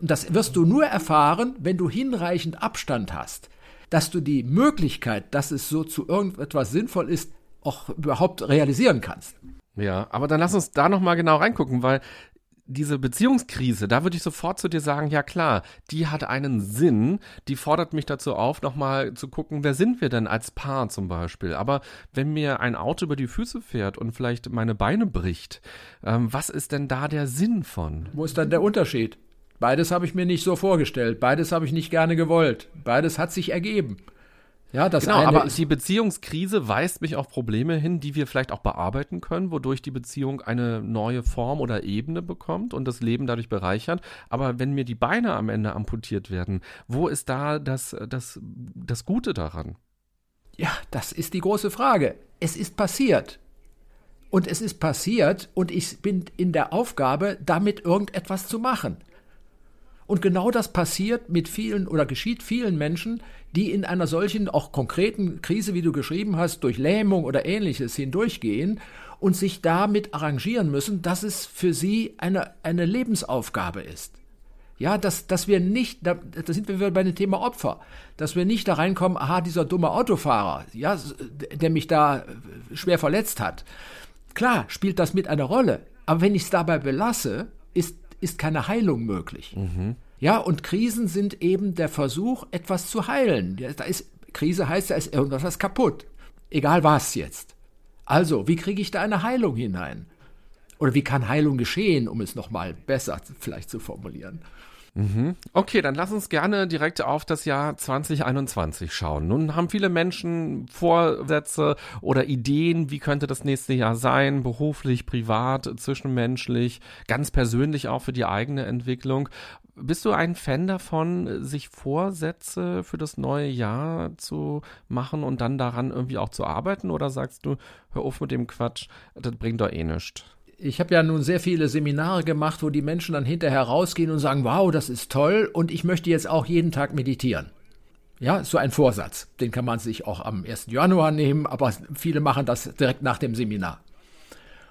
A: Und das wirst du nur erfahren, wenn du hinreichend Abstand hast, dass du die Möglichkeit, dass es so zu irgendetwas sinnvoll ist, auch überhaupt realisieren kannst.
B: Ja, aber dann lass uns da nochmal genau reingucken, weil diese Beziehungskrise, da würde ich sofort zu dir sagen, ja klar, die hat einen Sinn, die fordert mich dazu auf, nochmal zu gucken, wer sind wir denn als Paar zum Beispiel. Aber wenn mir ein Auto über die Füße fährt und vielleicht meine Beine bricht, ähm, was ist denn da der Sinn von?
A: Wo ist dann der Unterschied? Beides habe ich mir nicht so vorgestellt, beides habe ich nicht gerne gewollt, beides hat sich ergeben.
B: Ja, das genau, aber die Beziehungskrise weist mich auf Probleme hin, die wir vielleicht auch bearbeiten können, wodurch die Beziehung eine neue Form oder Ebene bekommt und das Leben dadurch bereichert. Aber wenn mir die Beine am Ende amputiert werden, wo ist da das, das, das Gute daran?
A: Ja, das ist die große Frage. Es ist passiert. Und es ist passiert und ich bin in der Aufgabe, damit irgendetwas zu machen. Und genau das passiert mit vielen oder geschieht vielen Menschen, die in einer solchen auch konkreten Krise, wie du geschrieben hast, durch Lähmung oder ähnliches hindurchgehen und sich damit arrangieren müssen, dass es für sie eine, eine Lebensaufgabe ist. Ja, dass, dass wir nicht, da, da sind wir wieder bei dem Thema Opfer, dass wir nicht da reinkommen, aha, dieser dumme Autofahrer, ja, der mich da schwer verletzt hat. Klar, spielt das mit einer Rolle, aber wenn ich es dabei belasse, ist ist keine Heilung möglich. Mhm. Ja, und Krisen sind eben der Versuch, etwas zu heilen. Da ist, Krise heißt, da ist irgendwas kaputt. Egal was jetzt. Also, wie kriege ich da eine Heilung hinein? Oder wie kann Heilung geschehen, um es nochmal besser vielleicht zu formulieren?
B: Mhm. Okay, dann lass uns gerne direkt auf das Jahr 2021 schauen. Nun haben viele Menschen Vorsätze oder Ideen, wie könnte das nächste Jahr sein, beruflich, privat, zwischenmenschlich, ganz persönlich auch für die eigene Entwicklung. Bist du ein Fan davon, sich Vorsätze für das neue Jahr zu machen und dann daran irgendwie auch zu arbeiten? Oder sagst du, hör auf mit dem Quatsch, das bringt doch eh nichts?
A: Ich habe ja nun sehr viele Seminare gemacht, wo die Menschen dann hinterher rausgehen und sagen, wow, das ist toll und ich möchte jetzt auch jeden Tag meditieren. Ja, so ein Vorsatz. Den kann man sich auch am 1. Januar nehmen, aber viele machen das direkt nach dem Seminar.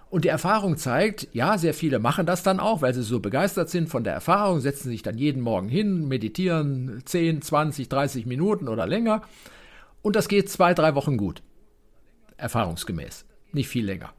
A: Und die Erfahrung zeigt, ja, sehr viele machen das dann auch, weil sie so begeistert sind von der Erfahrung, setzen sich dann jeden Morgen hin, meditieren 10, 20, 30 Minuten oder länger. Und das geht zwei, drei Wochen gut. Erfahrungsgemäß. Nicht viel länger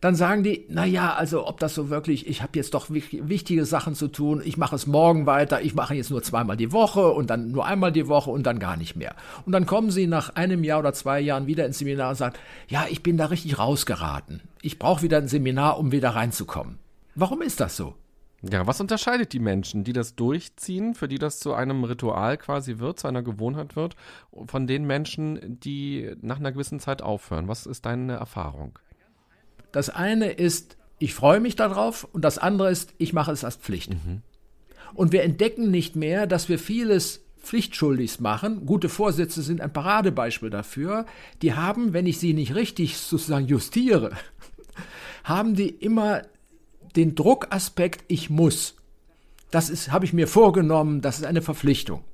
A: dann sagen die, na ja, also ob das so wirklich, ich habe jetzt doch wichtige Sachen zu tun, ich mache es morgen weiter, ich mache jetzt nur zweimal die Woche und dann nur einmal die Woche und dann gar nicht mehr. Und dann kommen sie nach einem Jahr oder zwei Jahren wieder ins Seminar und sagen, ja, ich bin da richtig rausgeraten. Ich brauche wieder ein Seminar, um wieder reinzukommen. Warum ist das so?
B: Ja, was unterscheidet die Menschen, die das durchziehen, für die das zu einem Ritual quasi wird, zu einer Gewohnheit wird, von den Menschen, die nach einer gewissen Zeit aufhören? Was ist deine Erfahrung?
A: Das eine ist, ich freue mich darauf und das andere ist, ich mache es als Pflicht. Mhm. Und wir entdecken nicht mehr, dass wir vieles pflichtschuldig machen. Gute Vorsätze sind ein Paradebeispiel dafür. Die haben, wenn ich sie nicht richtig sozusagen justiere, *laughs* haben die immer den Druckaspekt, ich muss. Das ist, habe ich mir vorgenommen, das ist eine Verpflichtung.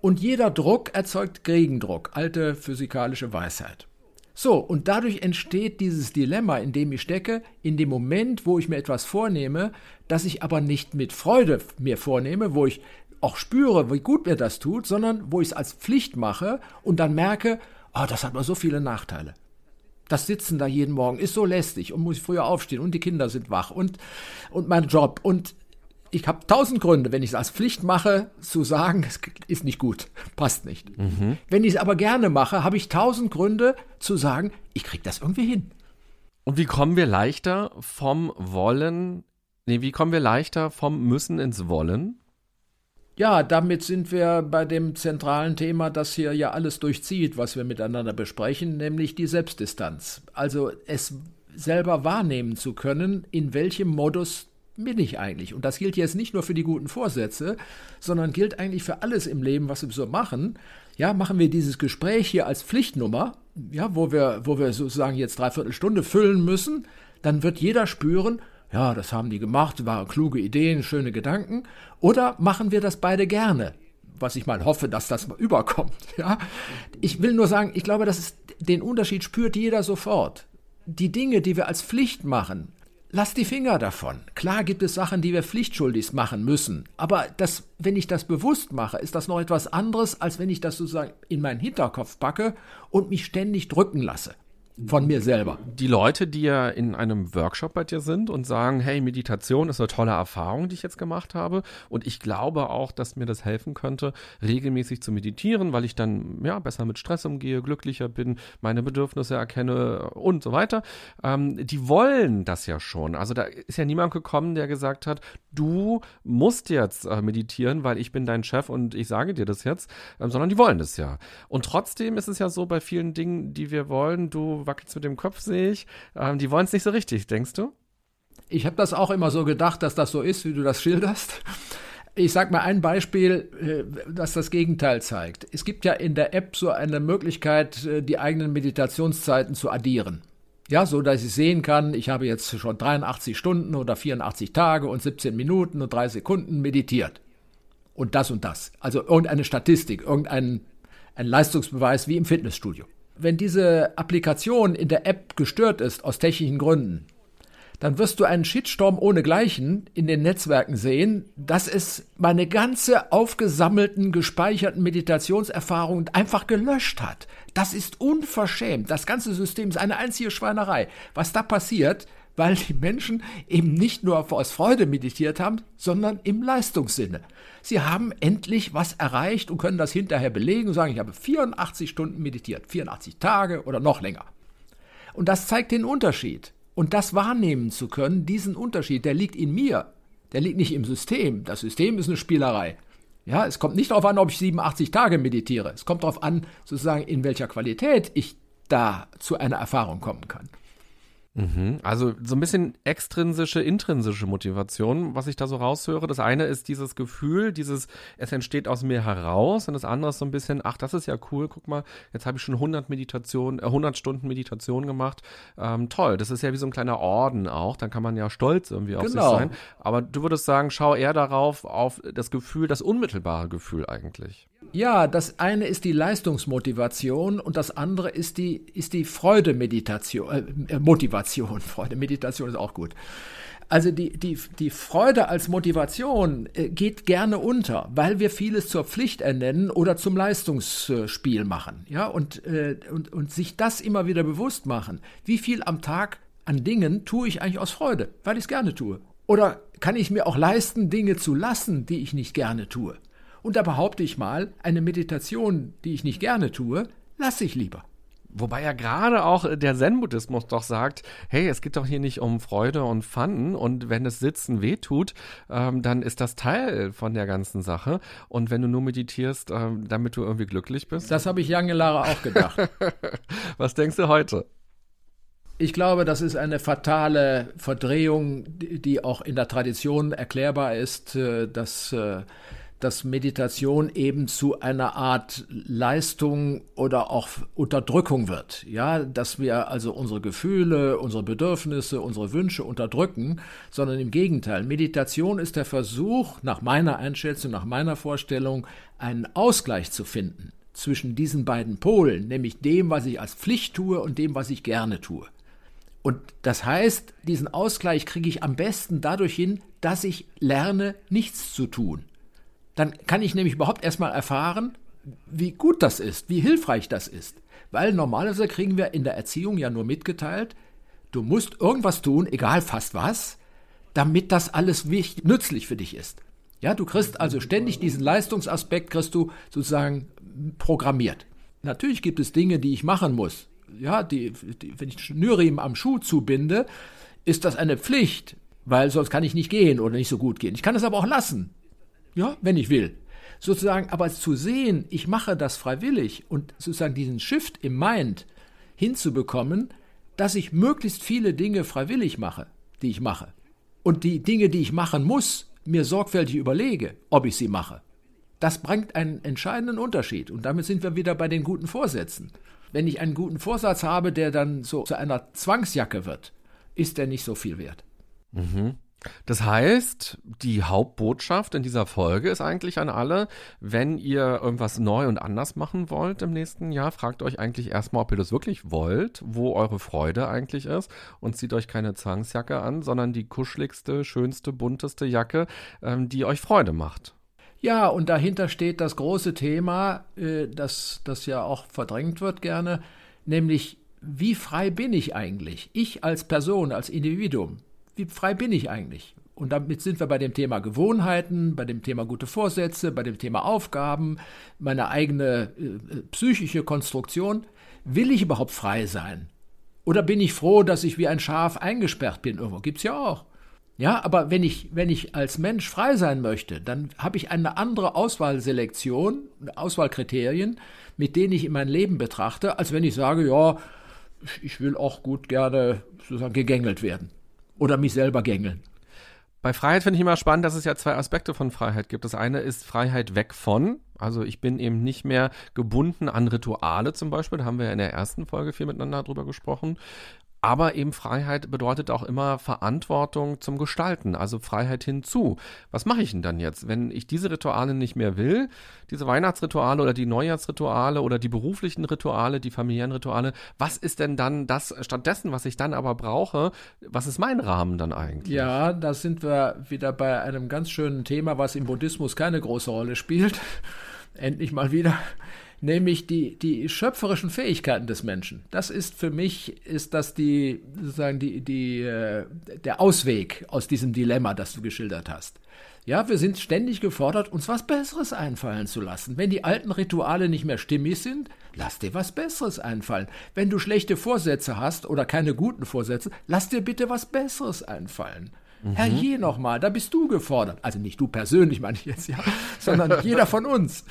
A: Und jeder Druck erzeugt Gegendruck, alte physikalische Weisheit. So, und dadurch entsteht dieses Dilemma, in dem ich stecke, in dem Moment, wo ich mir etwas vornehme, das ich aber nicht mit Freude mir vornehme, wo ich auch spüre, wie gut mir das tut, sondern wo ich es als Pflicht mache und dann merke, oh, das hat aber so viele Nachteile. Das Sitzen da jeden Morgen ist so lästig und muss ich früher aufstehen und die Kinder sind wach und, und mein Job und ich habe tausend Gründe, wenn ich es als Pflicht mache, zu sagen, es ist nicht gut, passt nicht. Mhm. Wenn ich es aber gerne mache, habe ich tausend Gründe zu sagen, ich kriege das irgendwie hin.
B: Und wie kommen wir leichter vom Wollen, nee, wie kommen wir leichter vom Müssen ins Wollen?
A: Ja, damit sind wir bei dem zentralen Thema, das hier ja alles durchzieht, was wir miteinander besprechen, nämlich die Selbstdistanz. Also es selber wahrnehmen zu können, in welchem Modus bin ich eigentlich? Und das gilt jetzt nicht nur für die guten Vorsätze, sondern gilt eigentlich für alles im Leben, was wir so machen. Ja, machen wir dieses Gespräch hier als Pflichtnummer, ja, wo wir, wo wir sozusagen jetzt dreiviertel Stunde füllen müssen, dann wird jeder spüren, ja, das haben die gemacht, waren kluge Ideen, schöne Gedanken. Oder machen wir das beide gerne? Was ich mal hoffe, dass das mal überkommt. *laughs* Ja, ich will nur sagen, ich glaube, dass den Unterschied spürt jeder sofort. Die Dinge, die wir als Pflicht machen, Lass die Finger davon. Klar gibt es Sachen, die wir pflichtschuldig machen müssen. Aber das, wenn ich das bewusst mache, ist das noch etwas anderes, als wenn ich das sozusagen in meinen Hinterkopf packe und mich ständig drücken lasse von mir selber.
B: Die Leute, die ja in einem Workshop bei dir sind und sagen, hey, Meditation ist eine tolle Erfahrung, die ich jetzt gemacht habe und ich glaube auch, dass mir das helfen könnte, regelmäßig zu meditieren, weil ich dann ja besser mit Stress umgehe, glücklicher bin, meine Bedürfnisse erkenne und so weiter. Ähm, die wollen das ja schon. Also da ist ja niemand gekommen, der gesagt hat, du musst jetzt äh, meditieren, weil ich bin dein Chef und ich sage dir das jetzt, ähm, sondern die wollen das ja. Und trotzdem ist es ja so bei vielen Dingen, die wir wollen, du wackelst mit dem Kopf, sehe ich. Ähm, die wollen es nicht so richtig, denkst du?
A: Ich habe das auch immer so gedacht, dass das so ist, wie du das schilderst. Ich sage mal ein Beispiel, äh, das das Gegenteil zeigt. Es gibt ja in der App so eine Möglichkeit, äh, die eigenen Meditationszeiten zu addieren. Ja, so dass ich sehen kann, ich habe jetzt schon 83 Stunden oder 84 Tage und 17 Minuten und 3 Sekunden meditiert. Und das und das. Also irgendeine Statistik, irgendein ein Leistungsbeweis wie im Fitnessstudio wenn diese Applikation in der App gestört ist aus technischen Gründen, dann wirst du einen Shitstorm ohnegleichen in den Netzwerken sehen, dass es meine ganze aufgesammelten, gespeicherten Meditationserfahrungen einfach gelöscht hat. Das ist unverschämt. Das ganze System ist eine einzige Schweinerei. Was da passiert, weil die Menschen eben nicht nur aus Freude meditiert haben, sondern im Leistungssinne. Sie haben endlich was erreicht und können das hinterher belegen und sagen, ich habe 84 Stunden meditiert, 84 Tage oder noch länger. Und das zeigt den Unterschied. Und das wahrnehmen zu können, diesen Unterschied, der liegt in mir, der liegt nicht im System. Das System ist eine Spielerei. Ja, es kommt nicht darauf an, ob ich 87 Tage meditiere. Es kommt darauf an, sozusagen, in welcher Qualität ich da zu einer Erfahrung kommen kann.
B: Mhm. Also so ein bisschen extrinsische, intrinsische Motivation, was ich da so raushöre. Das eine ist dieses Gefühl, dieses, es entsteht aus mir heraus und das andere ist so ein bisschen, ach, das ist ja cool, guck mal, jetzt habe ich schon 100 Meditation, äh, 100 Stunden Meditation gemacht. Ähm, toll, das ist ja wie so ein kleiner Orden auch, dann kann man ja stolz irgendwie auf genau. sich sein. Aber du würdest sagen, schau eher darauf, auf das Gefühl, das unmittelbare Gefühl eigentlich.
A: Ja, das eine ist die Leistungsmotivation und das andere ist die, ist die Freude-Meditation, äh, äh Motivation. *laughs* Freude, Meditation ist auch gut. Also die, die, die Freude als Motivation äh, geht gerne unter, weil wir vieles zur Pflicht ernennen oder zum Leistungsspiel machen. Ja, und, äh, und, und sich das immer wieder bewusst machen. Wie viel am Tag an Dingen tue ich eigentlich aus Freude, weil ich es gerne tue? Oder kann ich mir auch leisten, Dinge zu lassen, die ich nicht gerne tue? Und da behaupte ich mal, eine Meditation, die ich nicht gerne tue, lasse ich lieber.
B: Wobei ja gerade auch der Zen-Buddhismus doch sagt, hey, es geht doch hier nicht um Freude und Fun und wenn es Sitzen wehtut, ähm, dann ist das Teil von der ganzen Sache. Und wenn du nur meditierst, ähm, damit du irgendwie glücklich bist.
A: Das habe ich lange Jahre auch gedacht. *laughs*
B: Was denkst du heute?
A: Ich glaube, das ist eine fatale Verdrehung, die auch in der Tradition erklärbar ist, äh, dass äh, dass Meditation eben zu einer Art Leistung oder auch Unterdrückung wird. Ja, dass wir also unsere Gefühle, unsere Bedürfnisse, unsere Wünsche unterdrücken, sondern im Gegenteil. Meditation ist der Versuch, nach meiner Einschätzung, nach meiner Vorstellung, einen Ausgleich zu finden zwischen diesen beiden Polen, nämlich dem, was ich als Pflicht tue und dem, was ich gerne tue. Und das heißt, diesen Ausgleich kriege ich am besten dadurch hin, dass ich lerne, nichts zu tun Dann kann ich nämlich überhaupt erstmal erfahren, wie gut das ist, wie hilfreich das ist. Weil normalerweise kriegen wir in der Erziehung ja nur mitgeteilt, du musst irgendwas tun, egal fast was, damit das alles nützlich für dich ist. Ja, du kriegst also ständig diesen Leistungsaspekt, kriegst du sozusagen programmiert. Natürlich gibt es Dinge, die ich machen muss. Ja, die, die, wenn ich Schnürriemen am Schuh zubinde, ist das eine Pflicht, weil sonst kann ich nicht gehen oder nicht so gut gehen. Ich kann es aber auch lassen. Ja, wenn ich will. Sozusagen, aber zu sehen, ich mache das freiwillig und sozusagen diesen Shift im Mind hinzubekommen, dass ich möglichst viele Dinge freiwillig mache, die ich mache. Und die Dinge, die ich machen muss, mir sorgfältig überlege, ob ich sie mache. Das bringt einen entscheidenden Unterschied. Und damit sind wir wieder bei den guten Vorsätzen. Wenn ich einen guten Vorsatz habe, der dann so zu einer Zwangsjacke wird, ist der nicht so viel wert.
B: Mhm. Das heißt, die Hauptbotschaft in dieser Folge ist eigentlich an alle, wenn ihr irgendwas neu und anders machen wollt im nächsten Jahr, fragt euch eigentlich erstmal, ob ihr das wirklich wollt, wo eure Freude eigentlich ist und zieht euch keine Zwangsjacke an, sondern die kuscheligste, schönste, bunteste Jacke, ähm, die euch Freude macht.
A: Ja, und dahinter steht das große Thema, äh, das, das ja auch verdrängt wird gerne, nämlich wie frei bin ich eigentlich? Ich als Person, als Individuum wie frei bin ich eigentlich? Und damit sind wir bei dem Thema Gewohnheiten, bei dem Thema gute Vorsätze, bei dem Thema Aufgaben, meine eigene äh, psychische Konstruktion. Will ich überhaupt frei sein? Oder bin ich froh, dass ich wie ein Schaf eingesperrt bin? Irgendwo gibt's ja auch. Ja, aber wenn ich, wenn ich als Mensch frei sein möchte, dann habe ich eine andere Auswahlselektion, Auswahlkriterien, mit denen ich in mein Leben betrachte, als wenn ich sage, ja, ich will auch gut gerne sozusagen gegängelt werden oder mich selber gängeln.
B: Bei Freiheit finde ich immer spannend, dass es ja zwei Aspekte von Freiheit gibt. Das eine ist Freiheit weg von, also ich bin eben nicht mehr gebunden an Rituale zum Beispiel. Da haben wir ja in der ersten Folge viel miteinander drüber gesprochen. Aber eben Freiheit bedeutet auch immer Verantwortung zum Gestalten, also Freiheit hinzu. Was mache ich denn dann jetzt, wenn ich diese Rituale nicht mehr will, diese Weihnachtsrituale oder die Neujahrsrituale oder die beruflichen Rituale, die familiären Rituale? Was ist denn dann das stattdessen, was ich dann aber brauche? Was ist mein Rahmen dann eigentlich?
A: Ja, da sind wir wieder bei einem ganz schönen Thema, was im Buddhismus keine große Rolle spielt. *laughs* Endlich mal wieder nämlich die, die schöpferischen Fähigkeiten des Menschen. Das ist für mich, ist das die, sozusagen die, die, äh, der Ausweg aus diesem Dilemma, das du geschildert hast. Ja, wir sind ständig gefordert, uns was Besseres einfallen zu lassen. Wenn die alten Rituale nicht mehr stimmig sind, lass dir was Besseres einfallen. Wenn du schlechte Vorsätze hast oder keine guten Vorsätze, lass dir bitte was Besseres einfallen. Mhm. Herr je nochmal, da bist du gefordert. Also nicht du persönlich, meine ich jetzt, ja, sondern jeder von uns.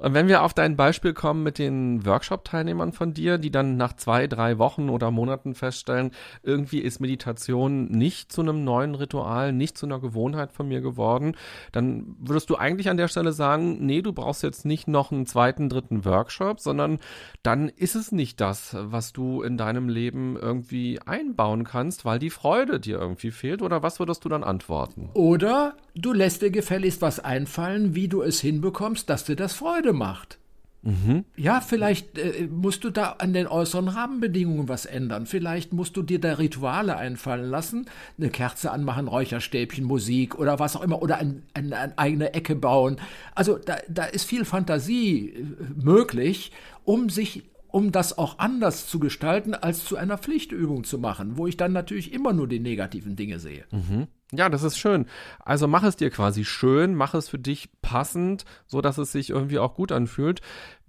B: Und wenn wir auf dein Beispiel kommen mit den Workshop-Teilnehmern von dir, die dann nach zwei, drei Wochen oder Monaten feststellen, irgendwie ist Meditation nicht zu einem neuen Ritual, nicht zu einer Gewohnheit von mir geworden, dann würdest du eigentlich an der Stelle sagen, nee, du brauchst jetzt nicht noch einen zweiten, dritten Workshop, sondern dann ist es nicht das, was du in deinem Leben irgendwie einbauen kannst, weil die Freude dir irgendwie fehlt. Oder was würdest du dann antworten?
A: Oder du lässt dir gefälligst was einfallen, wie du es hinbekommst, dass dir das Freude macht. Mhm. Ja, vielleicht äh, musst du da an den äußeren Rahmenbedingungen was ändern. Vielleicht musst du dir da Rituale einfallen lassen, eine Kerze anmachen, Räucherstäbchen, Musik oder was auch immer, oder eine ein, ein eigene Ecke bauen. Also da, da ist viel Fantasie äh, möglich, um sich um das auch anders zu gestalten, als zu einer Pflichtübung zu machen, wo ich dann natürlich immer nur die negativen Dinge sehe.
B: Mhm. Ja, das ist schön. Also mach es dir quasi schön, mach es für dich passend, so dass es sich irgendwie auch gut anfühlt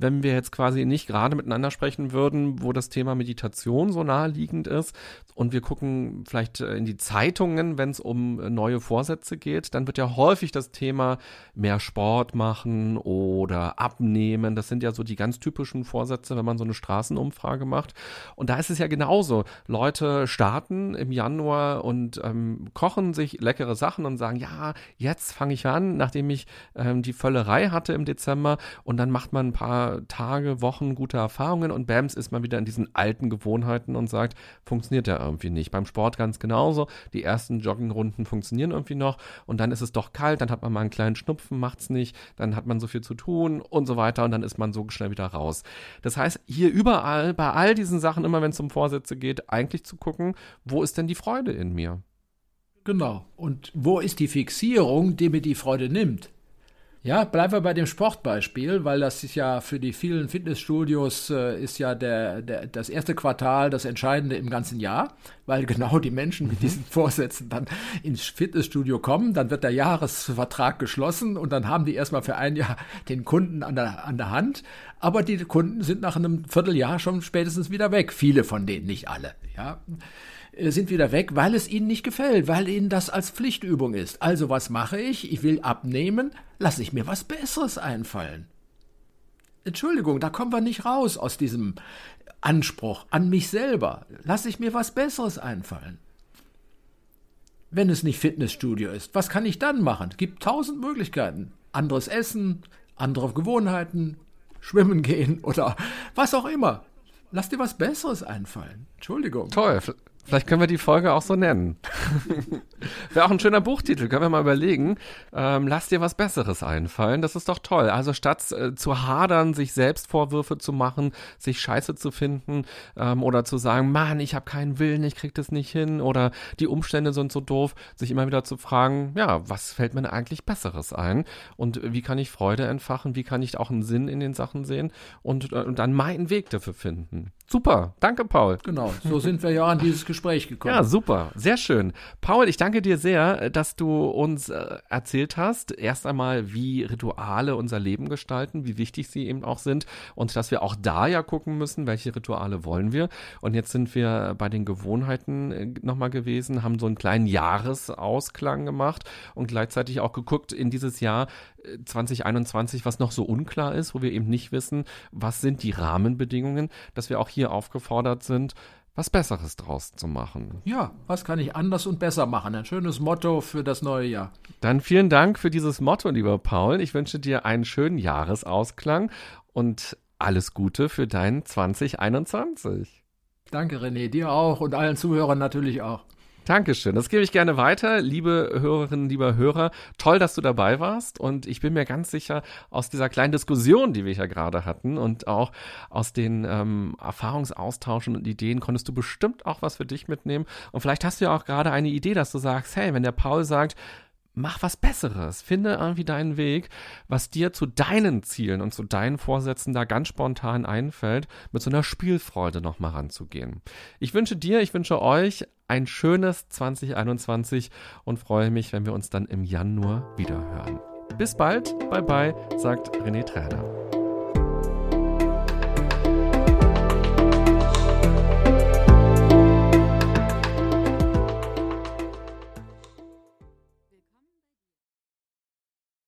B: wenn wir jetzt quasi nicht gerade miteinander sprechen würden, wo das Thema Meditation so naheliegend ist und wir gucken vielleicht äh, in die Zeitungen, wenn es um äh, neue Vorsätze geht, dann wird ja häufig das Thema mehr Sport machen oder abnehmen. Das sind ja so die ganz typischen Vorsätze, wenn man so eine Straßenumfrage macht. Und da ist es ja genauso. Leute starten im Januar und ähm, kochen sich leckere Sachen und sagen, ja, jetzt fange ich an, nachdem ich ähm, die Völlerei hatte im Dezember und dann macht man ein paar Tage, Wochen gute Erfahrungen und Bams ist mal wieder in diesen alten Gewohnheiten und sagt, funktioniert ja irgendwie nicht. Beim Sport ganz genauso. Die ersten Joggingrunden funktionieren irgendwie noch und dann ist es doch kalt, dann hat man mal einen kleinen Schnupfen, macht's nicht, dann hat man so viel zu tun und so weiter und dann ist man so schnell wieder raus. Das heißt, hier überall, bei all diesen Sachen, immer wenn es um Vorsätze geht, eigentlich zu gucken, wo ist denn die Freude in mir?
A: Genau. Und wo ist die Fixierung, die mir die Freude nimmt? Ja, bleiben wir bei dem Sportbeispiel, weil das ist ja für die vielen Fitnessstudios äh, ist ja der, der, das erste Quartal das Entscheidende im ganzen Jahr, weil genau die Menschen mit mhm. diesen Vorsätzen dann ins Fitnessstudio kommen, dann wird der Jahresvertrag geschlossen und dann haben die erstmal für ein Jahr den Kunden an der, an der Hand, aber die Kunden sind nach einem Vierteljahr schon spätestens wieder weg, viele von denen, nicht alle, ja. Äh, sind wieder weg, weil es ihnen nicht gefällt, weil ihnen das als Pflichtübung ist. Also was mache ich? Ich will abnehmen, lasse ich mir was Besseres einfallen. Entschuldigung, da kommen wir nicht raus aus diesem Anspruch an mich selber. Lasse ich mir was Besseres einfallen. Wenn es nicht Fitnessstudio ist, was kann ich dann machen? Es gibt tausend Möglichkeiten. Anderes Essen, andere Gewohnheiten, schwimmen gehen *laughs* oder was auch immer. Lass dir was Besseres einfallen. Entschuldigung.
B: Toll. Vielleicht können wir die Folge auch so nennen. *laughs* Wäre auch ein schöner Buchtitel, können wir mal überlegen. Ähm, lass dir was Besseres einfallen. Das ist doch toll. Also statt äh, zu hadern, sich selbst Vorwürfe zu machen, sich scheiße zu finden ähm, oder zu sagen, Mann, ich habe keinen Willen, ich krieg das nicht hin oder die Umstände sind so doof, sich immer wieder zu fragen, ja, was fällt mir eigentlich Besseres ein und wie kann ich Freude entfachen, wie kann ich auch einen Sinn in den Sachen sehen und, äh, und dann meinen Weg dafür finden. Super, danke Paul.
A: Genau, so sind wir ja an dieses Gespräch gekommen.
B: Ja, super, sehr schön. Paul, ich danke dir sehr, dass du uns äh, erzählt hast, erst einmal, wie Rituale unser Leben gestalten, wie wichtig sie eben auch sind und dass wir auch da ja gucken müssen, welche Rituale wollen wir. Und jetzt sind wir bei den Gewohnheiten äh, nochmal gewesen, haben so einen kleinen Jahresausklang gemacht und gleichzeitig auch geguckt in dieses Jahr 2021, äh, was noch so unklar ist, wo wir eben nicht wissen, was sind die Rahmenbedingungen, dass wir auch hier hier aufgefordert sind, was Besseres draus zu machen.
A: Ja, was kann ich anders und besser machen? Ein schönes Motto für das neue Jahr.
B: Dann vielen Dank für dieses Motto, lieber Paul. Ich wünsche dir einen schönen Jahresausklang und alles Gute für dein 2021.
A: Danke, René, dir auch und allen Zuhörern natürlich auch.
B: Dankeschön. Das gebe ich gerne weiter, liebe Hörerinnen, lieber Hörer. Toll, dass du dabei warst. Und ich bin mir ganz sicher, aus dieser kleinen Diskussion, die wir ja gerade hatten und auch aus den ähm, Erfahrungsaustauschen und Ideen, konntest du bestimmt auch was für dich mitnehmen. Und vielleicht hast du ja auch gerade eine Idee, dass du sagst, hey, wenn der Paul sagt, mach was Besseres. Finde irgendwie deinen Weg, was dir zu deinen Zielen und zu deinen Vorsätzen da ganz spontan einfällt, mit so einer Spielfreude nochmal ranzugehen. Ich wünsche dir, ich wünsche euch ein schönes 2021 und freue mich, wenn wir uns dann im Januar wieder hören. Bis bald, bye bye, sagt René Träder.